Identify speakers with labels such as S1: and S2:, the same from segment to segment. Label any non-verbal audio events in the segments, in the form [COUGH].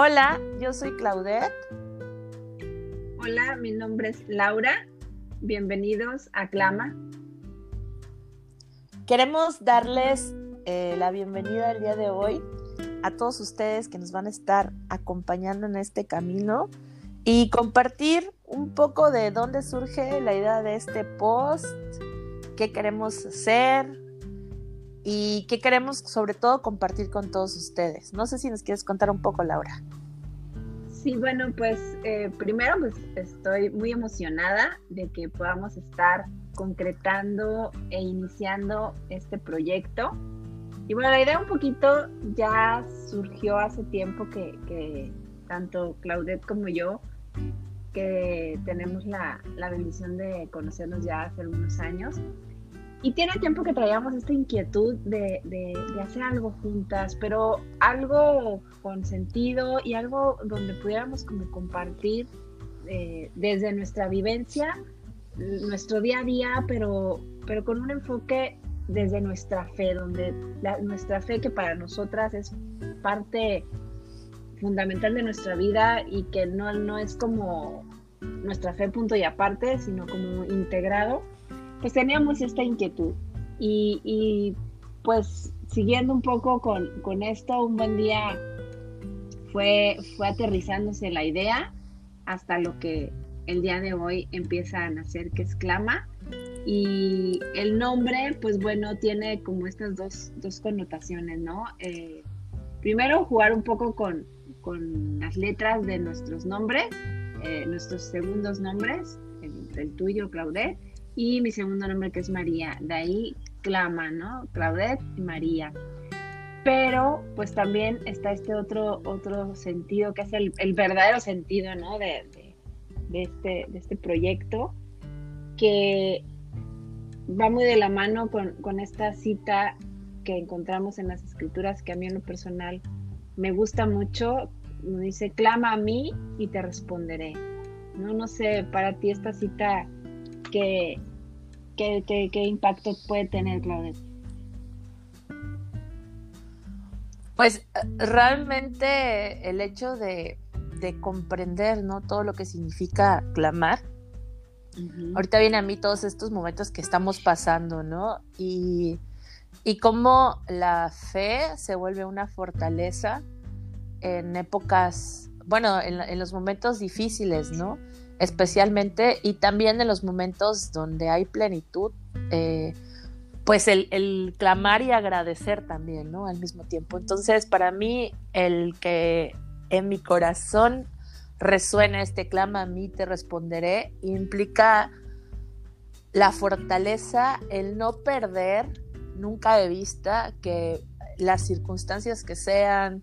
S1: Hola, yo soy Claudette.
S2: Hola, mi nombre es Laura. Bienvenidos a Clama.
S1: Queremos darles eh, la bienvenida el día de hoy a todos ustedes que nos van a estar acompañando en este camino y compartir un poco de dónde surge la idea de este post, qué queremos hacer y qué queremos sobre todo compartir con todos ustedes. No sé si nos quieres contar un poco, Laura.
S2: Sí, bueno, pues eh, primero pues estoy muy emocionada de que podamos estar concretando e iniciando este proyecto. Y bueno, la idea un poquito ya surgió hace tiempo que, que tanto Claudette como yo, que tenemos la, la bendición de conocernos ya hace algunos años, y tiene tiempo que traíamos esta inquietud de, de, hacer algo juntas, pero algo con sentido y algo donde pudiéramos como compartir eh, desde nuestra vivencia, nuestro día a día, pero, pero con un enfoque desde nuestra fe, donde nuestra fe que para nosotras es parte fundamental de nuestra vida y que no, no es como nuestra fe punto y aparte, sino como integrado pues teníamos esta inquietud. Y, pues siguiendo un poco con, esto, un buen día fue, fue aterrizándose la idea hasta lo que el día de hoy empieza a nacer, que es Clama. Y el nombre, pues bueno, tiene como estas dos, connotaciones, ¿no? Eh, primero, jugar un poco con, las letras de nuestros nombres, eh, nuestros segundos nombres, el, el tuyo, Claudette, y mi segundo nombre que es María. De ahí clama, ¿no? Claudette y María. Pero pues también está este otro, otro sentido que es el, verdadero sentido, ¿no? De, este, de este proyecto que va muy de la mano con, con esta cita que encontramos en las escrituras que a mí en lo personal me gusta mucho. Me dice, clama a mí y te responderé. No, no sé, para ti esta cita que, ¿Qué, impacto puede tener, Claudia?
S1: Pues realmente el hecho de, comprender ¿no? todo lo que significa clamar. Ahorita viene a mí todos estos momentos que estamos pasando, ¿no? Y, y cómo la fe se vuelve una fortaleza en épocas, bueno, en, en los momentos difíciles, ¿no? Especialmente y también en los momentos donde hay plenitud, eh, pues el, clamar y agradecer también, ¿no? Al mismo tiempo. Entonces, para mí, el que en mi corazón resuena este clama a mí te responderé, implica la fortaleza, el no perder nunca de vista que las circunstancias que sean,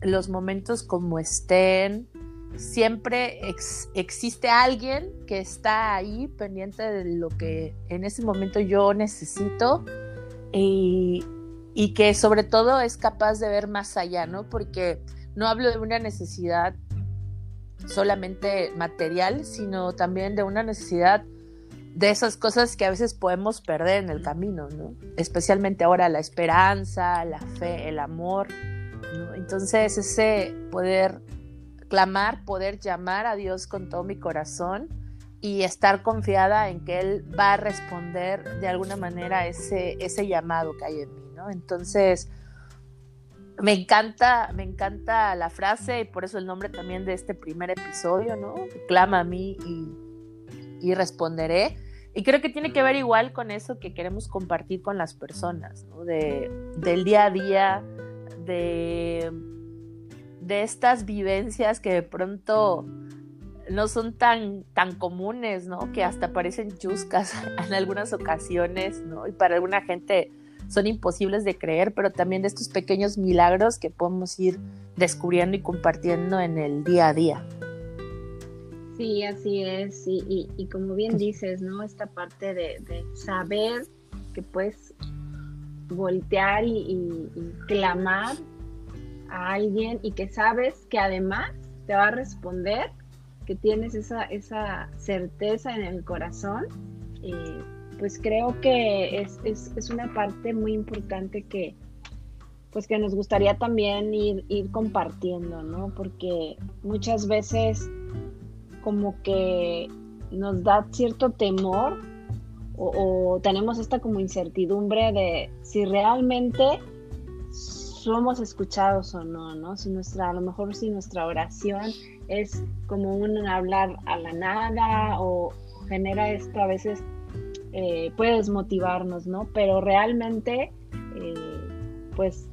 S1: los momentos como estén, siempre existe alguien que está ahí pendiente de lo que en ese momento yo necesito y, que sobre todo es capaz de ver más allá, ¿no? Porque no hablo de una necesidad solamente material, sino también de una necesidad de esas cosas que a veces podemos perder en el camino, ¿no? Especialmente ahora la esperanza, la fe, el amor, ¿no? Entonces ese poder clamar, poder llamar a Dios con todo mi corazón y estar confiada en que Él va a responder de alguna manera ese, ese llamado que hay en mí, ¿no? Entonces, me encanta, me encanta la frase y por eso el nombre también de este primer episodio, ¿no? Clama a mí y, responderé. Y creo que tiene que ver igual con eso que queremos compartir con las personas, ¿no? De, del día a día, de de estas vivencias que de pronto no son tan, tan comunes, ¿no? Que hasta parecen chuscas [LAUGHS] en algunas ocasiones, ¿no? Y para alguna gente son imposibles de creer, pero también de estos pequeños milagros que podemos ir descubriendo y compartiendo en el día a día.
S2: Sí, así es. Y, y, como bien dices, ¿no? Esta parte de, saber que puedes voltear y, y clamar a alguien y que sabes que además te va a responder, que tienes esa, esa certeza en el corazón, pues creo que es, una parte muy importante que, pues que nos gustaría también ir, ir compartiendo, ¿no? Porque muchas veces como que nos da cierto temor o, tenemos esta como incertidumbre de si realmente somos escuchados o no, ¿no? Si nuestra, a lo mejor si nuestra oración es como un hablar a la nada o genera esto a veces eh, puede desmotivarnos, ¿no? Pero realmente, eh, pues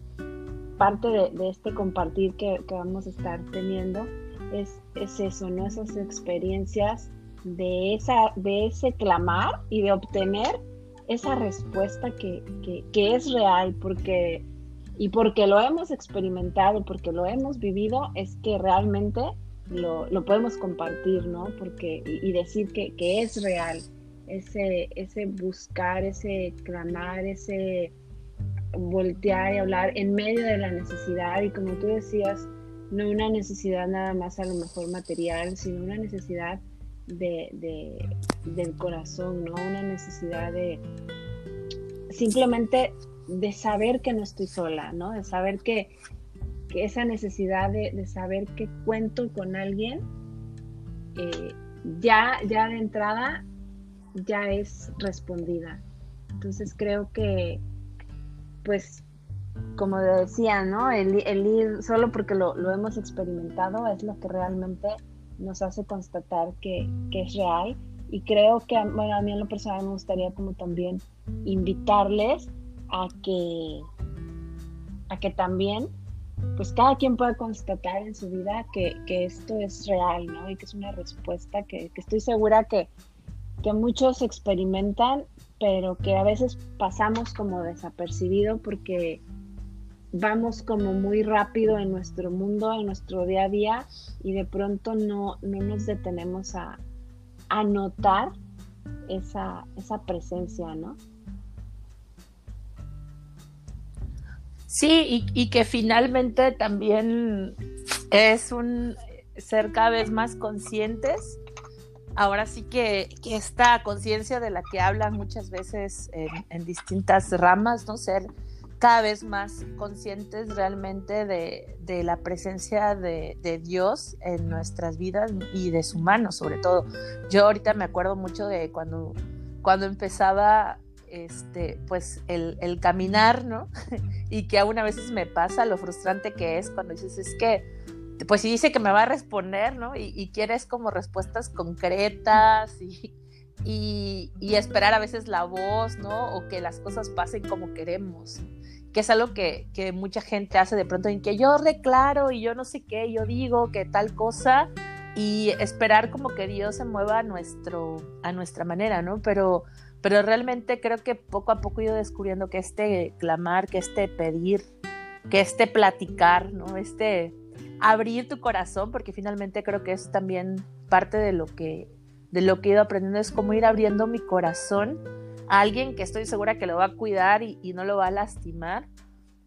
S2: parte de, este compartir que, vamos a estar teniendo es, es eso, ¿no? Esas experiencias de, esa, de ese clamar y de obtener esa respuesta que, es real, porque, y porque lo hemos experimentado, porque lo hemos vivido, es que realmente lo, podemos compartir, ¿no? Porque, y, decir que, que, es real, ese, ese buscar, ese clamar, ese voltear y hablar en medio de la necesidad y como tú decías, no una necesidad nada más a lo mejor material, sino una necesidad de, del corazón, ¿no? Una necesidad de simplemente de saber que no estoy sola, ¿no? De saber que, esa necesidad de, saber que cuento con alguien, eh, ya, ya de entrada, ya es respondida. Entonces creo que, pues, como decía, ¿no? El, ir solo porque lo, lo hemos experimentado es lo que realmente nos hace constatar que, es real. Y creo que, bueno, a mí en lo personal me gustaría como también invitarles a que, a que también, pues cada quien pueda constatar en su vida que, esto es real, ¿no? Y que es una respuesta que, que estoy segura que, que muchos experimentan, pero que a veces pasamos como desapercibido porque vamos como muy rápido en nuestro mundo, en nuestro día a día y de pronto no, no nos detenemos a, a notar esa, esa presencia, ¿no?
S1: Sí, y, que finalmente también es un ser cada vez más conscientes. Ahora sí que, esta conciencia de la que hablan muchas veces en, en distintas ramas, ¿no? Ser cada vez más conscientes realmente de, la presencia de, Dios en nuestras vidas y de su mano sobre todo. Yo ahorita me acuerdo mucho de cuando, cuando empezaba este, pues el, caminar, ¿no? [LAUGHS] y que aún a veces me pasa lo frustrante que es cuando dices, es que, pues si dice que me va a responder, ¿no? Y, quieres como respuestas concretas y, y, esperar a veces la voz, ¿no? O que las cosas pasen como queremos que es algo que, mucha gente hace de pronto en que yo declaro y yo no sé qué, yo digo que tal cosa y esperar como que Dios se mueva a, nuestro, a nuestra manera, ¿no? Pero, pero realmente creo que poco a poco he ido descubriendo que este clamar, que este pedir, que este platicar, ¿no? Este abrir tu corazón, porque finalmente creo que es también parte de lo que, de lo que he ido aprendiendo, es como ir abriendo mi corazón alguien que estoy segura que lo va a cuidar y, no lo va a lastimar,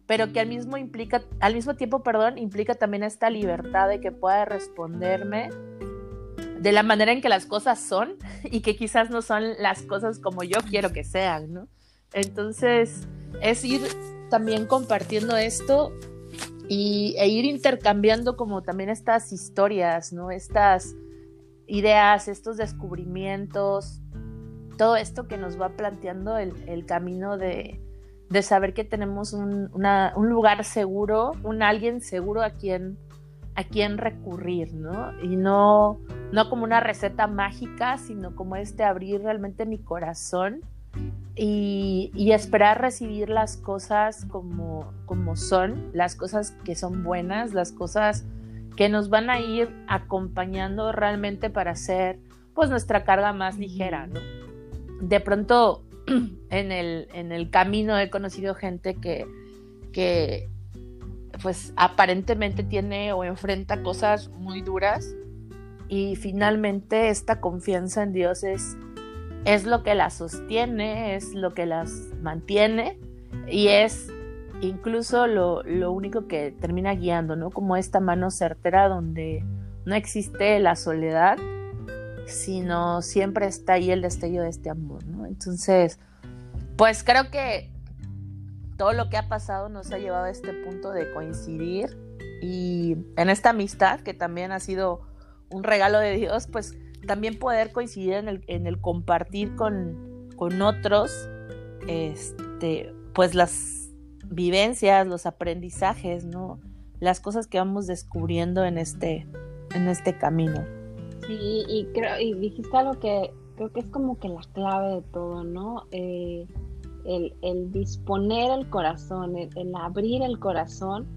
S1: pero que al mismo, implica, al mismo tiempo perdón, implica también esta libertad de que pueda responderme de la manera en que las cosas son [LAUGHS] y que quizás no son las cosas como yo quiero que sean, ¿no? Entonces, es ir también compartiendo esto y, e ir intercambiando como también estas historias, ¿no? Estas ideas, estos descubrimientos, todo esto que nos va planteando el, camino de, saber que tenemos un, lugar seguro, un alguien seguro a quien, a quien recurrir, ¿no? Y no, no como una receta mágica, sino como este abrir realmente mi corazón y, esperar recibir las cosas como, como son, las cosas que son buenas, las cosas que nos van a ir acompañando realmente para hacer pues nuestra carga más ligera, ¿no? de pronto [CLEARS THROAT] en el, en el camino he conocido gente que, que pues aparentemente tiene o enfrenta cosas muy duras y finalmente esta confianza en Dios es, es lo que las sostiene, es lo que las mantiene y es incluso lo, lo, único que termina guiando, ¿no? Como esta mano certera donde no existe la soledad, sino siempre está ahí el destello de este amor, ¿no? Entonces, pues creo que todo lo que ha pasado nos ha llevado a este punto de coincidir y en esta amistad que también ha sido un regalo de Dios, pues también poder coincidir en el, en el compartir con, con otros, este, pues las vivencias, los aprendizajes, ¿no? Las cosas que vamos descubriendo en este, en este camino.
S2: Sí, y creo, y dijiste algo que creo que es como que la clave de todo, ¿no? Eh, el, disponer el corazón, el, abrir el corazón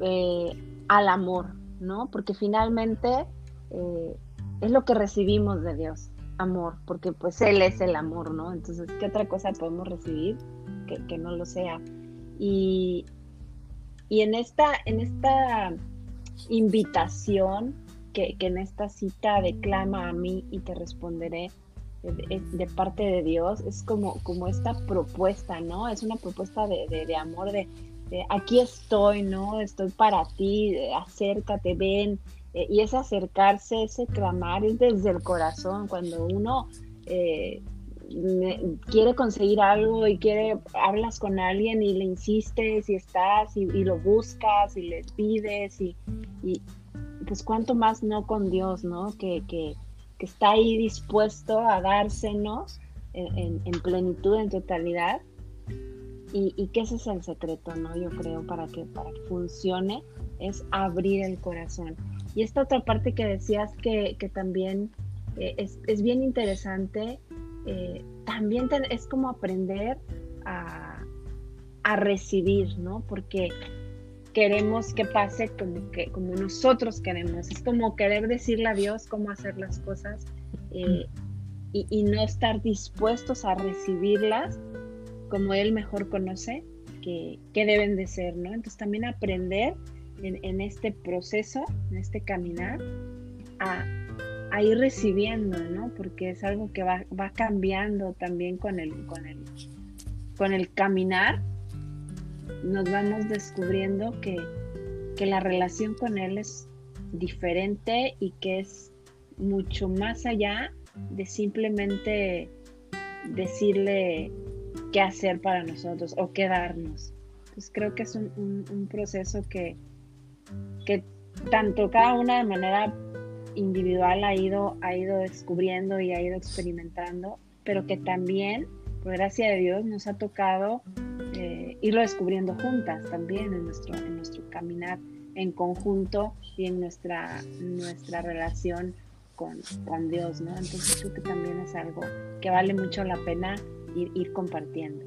S2: eh, al amor, ¿no? Porque finalmente eh, es lo que recibimos de Dios, amor, porque pues Él es el amor, ¿no? Entonces, ¿qué otra cosa podemos recibir que, no lo sea? Y, y en esta, en esta invitación que, en esta cita declama a mí y te responderé de, parte de Dios, es como, como esta propuesta, ¿no? Es una propuesta de, amor, de, aquí estoy, ¿no? Estoy para ti, acércate, ven. Eh, y ese acercarse, ese clamar es desde el corazón, cuando uno eh, quiere conseguir algo y quiere, hablas con alguien y le insistes y estás y, lo buscas y le pides y, pues cuánto más no con Dios, ¿no? Que, está ahí dispuesto a dársenos en, plenitud, en totalidad. Y, que ese es el secreto, ¿no? Yo creo, para que, para que funcione, es abrir el corazón. Y esta otra parte que decías que, también eh, es, bien interesante, eh, también es como aprender a, a recibir, ¿no? Porque queremos que pase como que como nosotros queremos. Es como querer decirle a Dios cómo hacer las cosas eh, y, no estar dispuestos a recibirlas como Él mejor conoce que, deben de ser, ¿no? Entonces también aprender en, este proceso, en este caminar, a, ir recibiendo, ¿no? Porque es algo que va, va cambiando también con el, con el, con el caminar nos vamos descubriendo que, la relación con Él es diferente y que es mucho más allá de simplemente decirle qué hacer para nosotros o qué darnos. Pues creo que es un, proceso que, que tanto cada una de manera individual ha ido, ha ido descubriendo y ha ido experimentando, pero que también, por gracia de Dios, nos ha tocado irlo descubriendo juntas también en nuestro, en nuestro caminar en conjunto y en nuestra, nuestra relación con, con, Dios, ¿no? Entonces creo que también es algo que vale mucho la pena ir, ir compartiendo.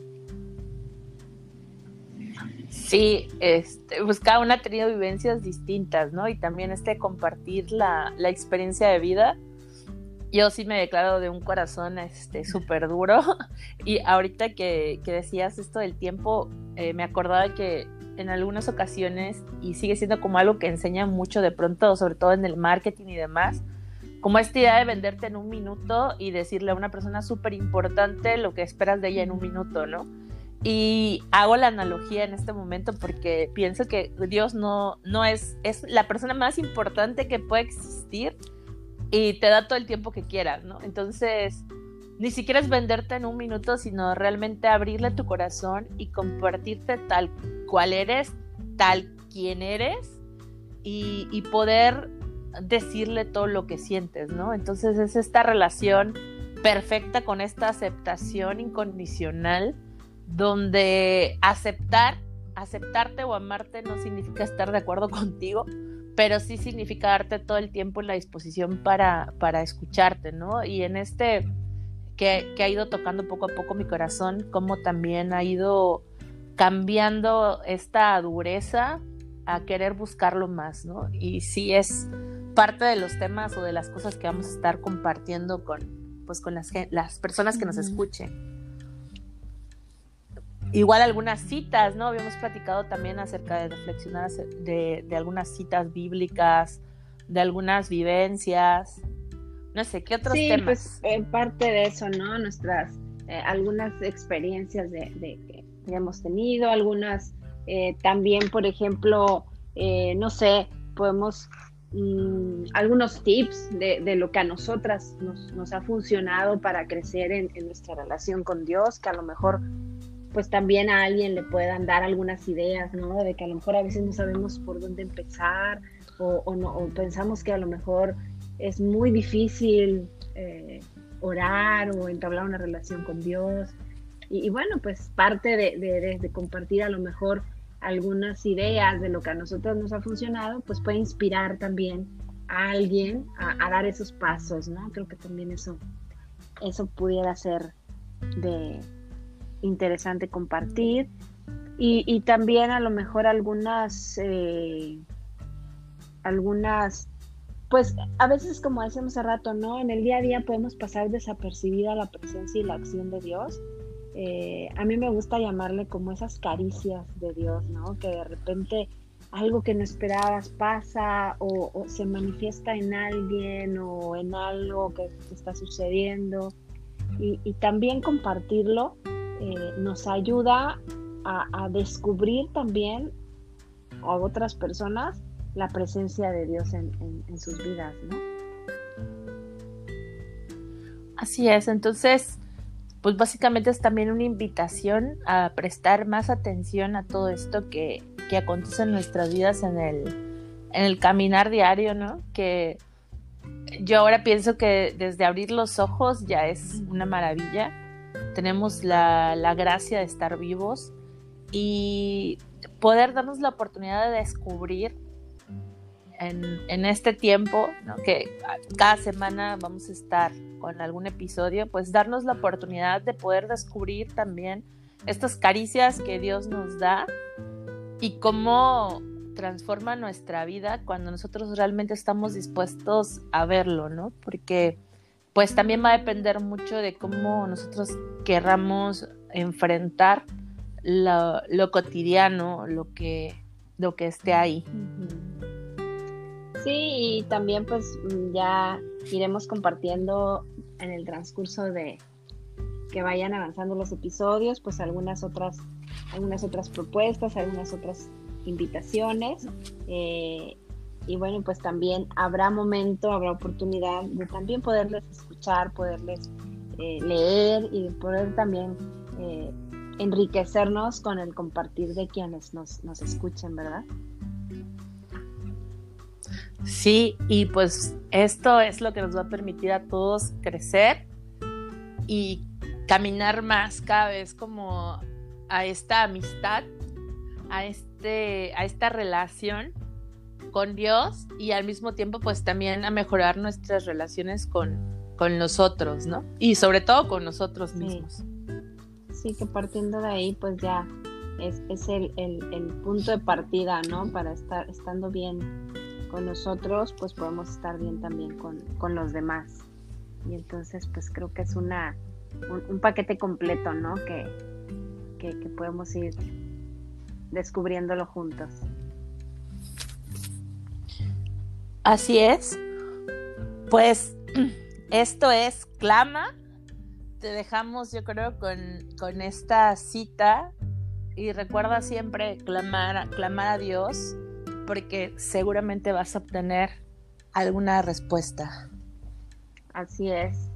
S1: Sí, este, pues cada una ha tenido vivencias distintas, ¿no? Y también este compartir la, la experiencia de vida yo sí me declaro de un corazón este súper duro [LAUGHS] y ahorita que, decías esto del tiempo eh, me acordaba que en algunas ocasiones y sigue siendo como algo que enseña mucho de pronto sobre todo en el marketing y demás como esta idea de venderte en un minuto y decirle a una persona súper importante lo que esperas de ella en un minuto, ¿no? Y hago la analogía en este momento porque pienso que Dios no, no es, es la persona más importante que puede existir, y te da todo el tiempo que quieras, ¿no? Entonces, ni siquiera es venderte en un minuto, sino realmente abrirle tu corazón y compartirte tal cual eres, tal quien eres y, y poder decirle todo lo que sientes, ¿no? Entonces es esta relación perfecta con esta aceptación incondicional donde aceptar, aceptarte o amarte no significa estar de acuerdo contigo, pero sí significa darte todo el tiempo en la disposición para, para escucharte, ¿no? Y en este que, que, ha ido tocando poco a poco mi corazón, como también ha ido cambiando esta dureza a querer buscarlo más, ¿no? Y sí es parte de los temas o de las cosas que vamos a estar compartiendo con, pues, con las, las personas que nos escuchen igual algunas citas, ¿no? Habíamos platicado también acerca de reflexionar de, algunas citas bíblicas, de algunas vivencias, no sé, ¿qué otros
S2: sí,
S1: temas?
S2: Pues en parte de eso, ¿no? Nuestras, eh, algunas experiencias de, que hemos tenido, algunas eh, también, por ejemplo, eh, no sé, podemos, mm, algunos tips de, lo que a nosotras nos, ha funcionado para crecer en, en nuestra relación con Dios, que a lo mejor pues también a alguien le puedan dar algunas ideas, ¿no? De que a lo mejor a veces no sabemos por dónde empezar o, no, pensamos que a lo mejor es muy difícil eh, orar o entablar una relación con Dios. Y, bueno, pues parte de, compartir a lo mejor algunas ideas de lo que a nosotros nos ha funcionado, pues puede inspirar también a alguien a, dar esos pasos, ¿no? Creo que también eso, eso pudiera ser de interesante compartir. Y, también a lo mejor algunas, eh, algunas, pues a veces como decíamos hace rato, ¿no? En el día a día podemos pasar desapercibida la presencia y la acción de Dios eh, a mí me gusta llamarle como esas caricias de Dios, ¿no? Que de repente algo que no esperabas pasa o, se manifiesta en alguien o en algo que está sucediendo. Y, también compartirlo eh, nos ayuda a, descubrir también a otras personas la presencia de Dios en, en sus vidas, ¿no?
S1: Así es, entonces pues básicamente es también una invitación a prestar más atención a todo esto que, acontece en nuestras vidas en el, en el caminar diario, ¿no? Que yo ahora pienso que desde abrir los ojos ya es una maravilla. Tenemos la, la gracia de estar vivos y poder darnos la oportunidad de descubrir en, este tiempo, que cada semana vamos a estar con algún episodio, pues darnos la oportunidad de poder descubrir también estas caricias que Dios nos da y cómo transforma nuestra vida cuando nosotros realmente estamos dispuestos a verlo, ¿no? Porque pues también va a depender mucho de cómo nosotros querramos enfrentar lo, cotidiano, lo que, lo que esté ahí.
S2: Sí, y también pues mm, ya iremos compartiendo en el transcurso de que vayan avanzando los episodios, pues algunas otras, algunas otras propuestas, algunas otras invitaciones. Eh, y bueno, pues también habrá momento, habrá oportunidad de también poderles escuchar, poderles eh, leer y poder también eh, enriquecernos con el compartir de quienes nos, nos escuchen, ¿verdad?
S1: Sí, y pues esto es lo que nos va a permitir a todos crecer y caminar más cada vez como a esta amistad, a, este, a esta relación con Dios y al mismo tiempo pues también a mejorar nuestras relaciones con, con nosotros, ¿no? Y sobre todo con nosotros mismos.
S2: Sí, que partiendo de ahí pues ya es, el, el, punto de partida, ¿no? Para estar estando bien con nosotros, pues podemos estar bien también con, los demás. Y entonces, pues creo que es una, un, paquete completo, ¿no? Que, que, que podemos ir descubriéndolo juntos.
S1: Así es. Pues [CLEARS THROAT] esto es Clama. Te dejamos, yo creo, con, con esta cita. Y recuerda siempre clamar, clamar a Dios porque seguramente vas a obtener alguna respuesta.
S2: Así es.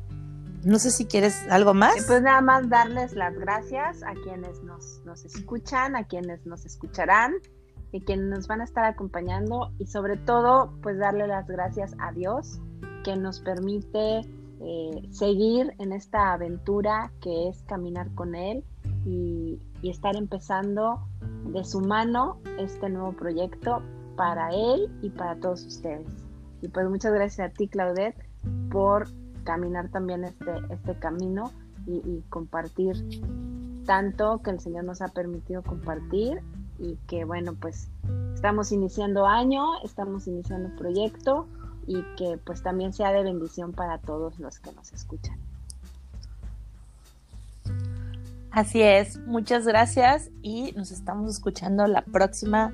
S1: No sé si quieres algo más.
S2: Pues nada más darles las gracias a quienes nos, nos escuchan, a quienes nos escucharán y quienes nos van a estar acompañando y sobre todo pues darle las gracias a Dios que nos permite eh, seguir en esta aventura que es caminar con Él y, y estar empezando de su mano este nuevo proyecto para él y para todos ustedes. Y pues muchas gracias a ti, Claudette, por caminar también este, este camino y, compartir tanto que el Señor nos ha permitido compartir y que bueno, pues estamos iniciando año, estamos iniciando proyecto y que pues también sea de bendición para todos los que nos escuchan.
S1: Así es, muchas gracias y nos estamos escuchando la próxima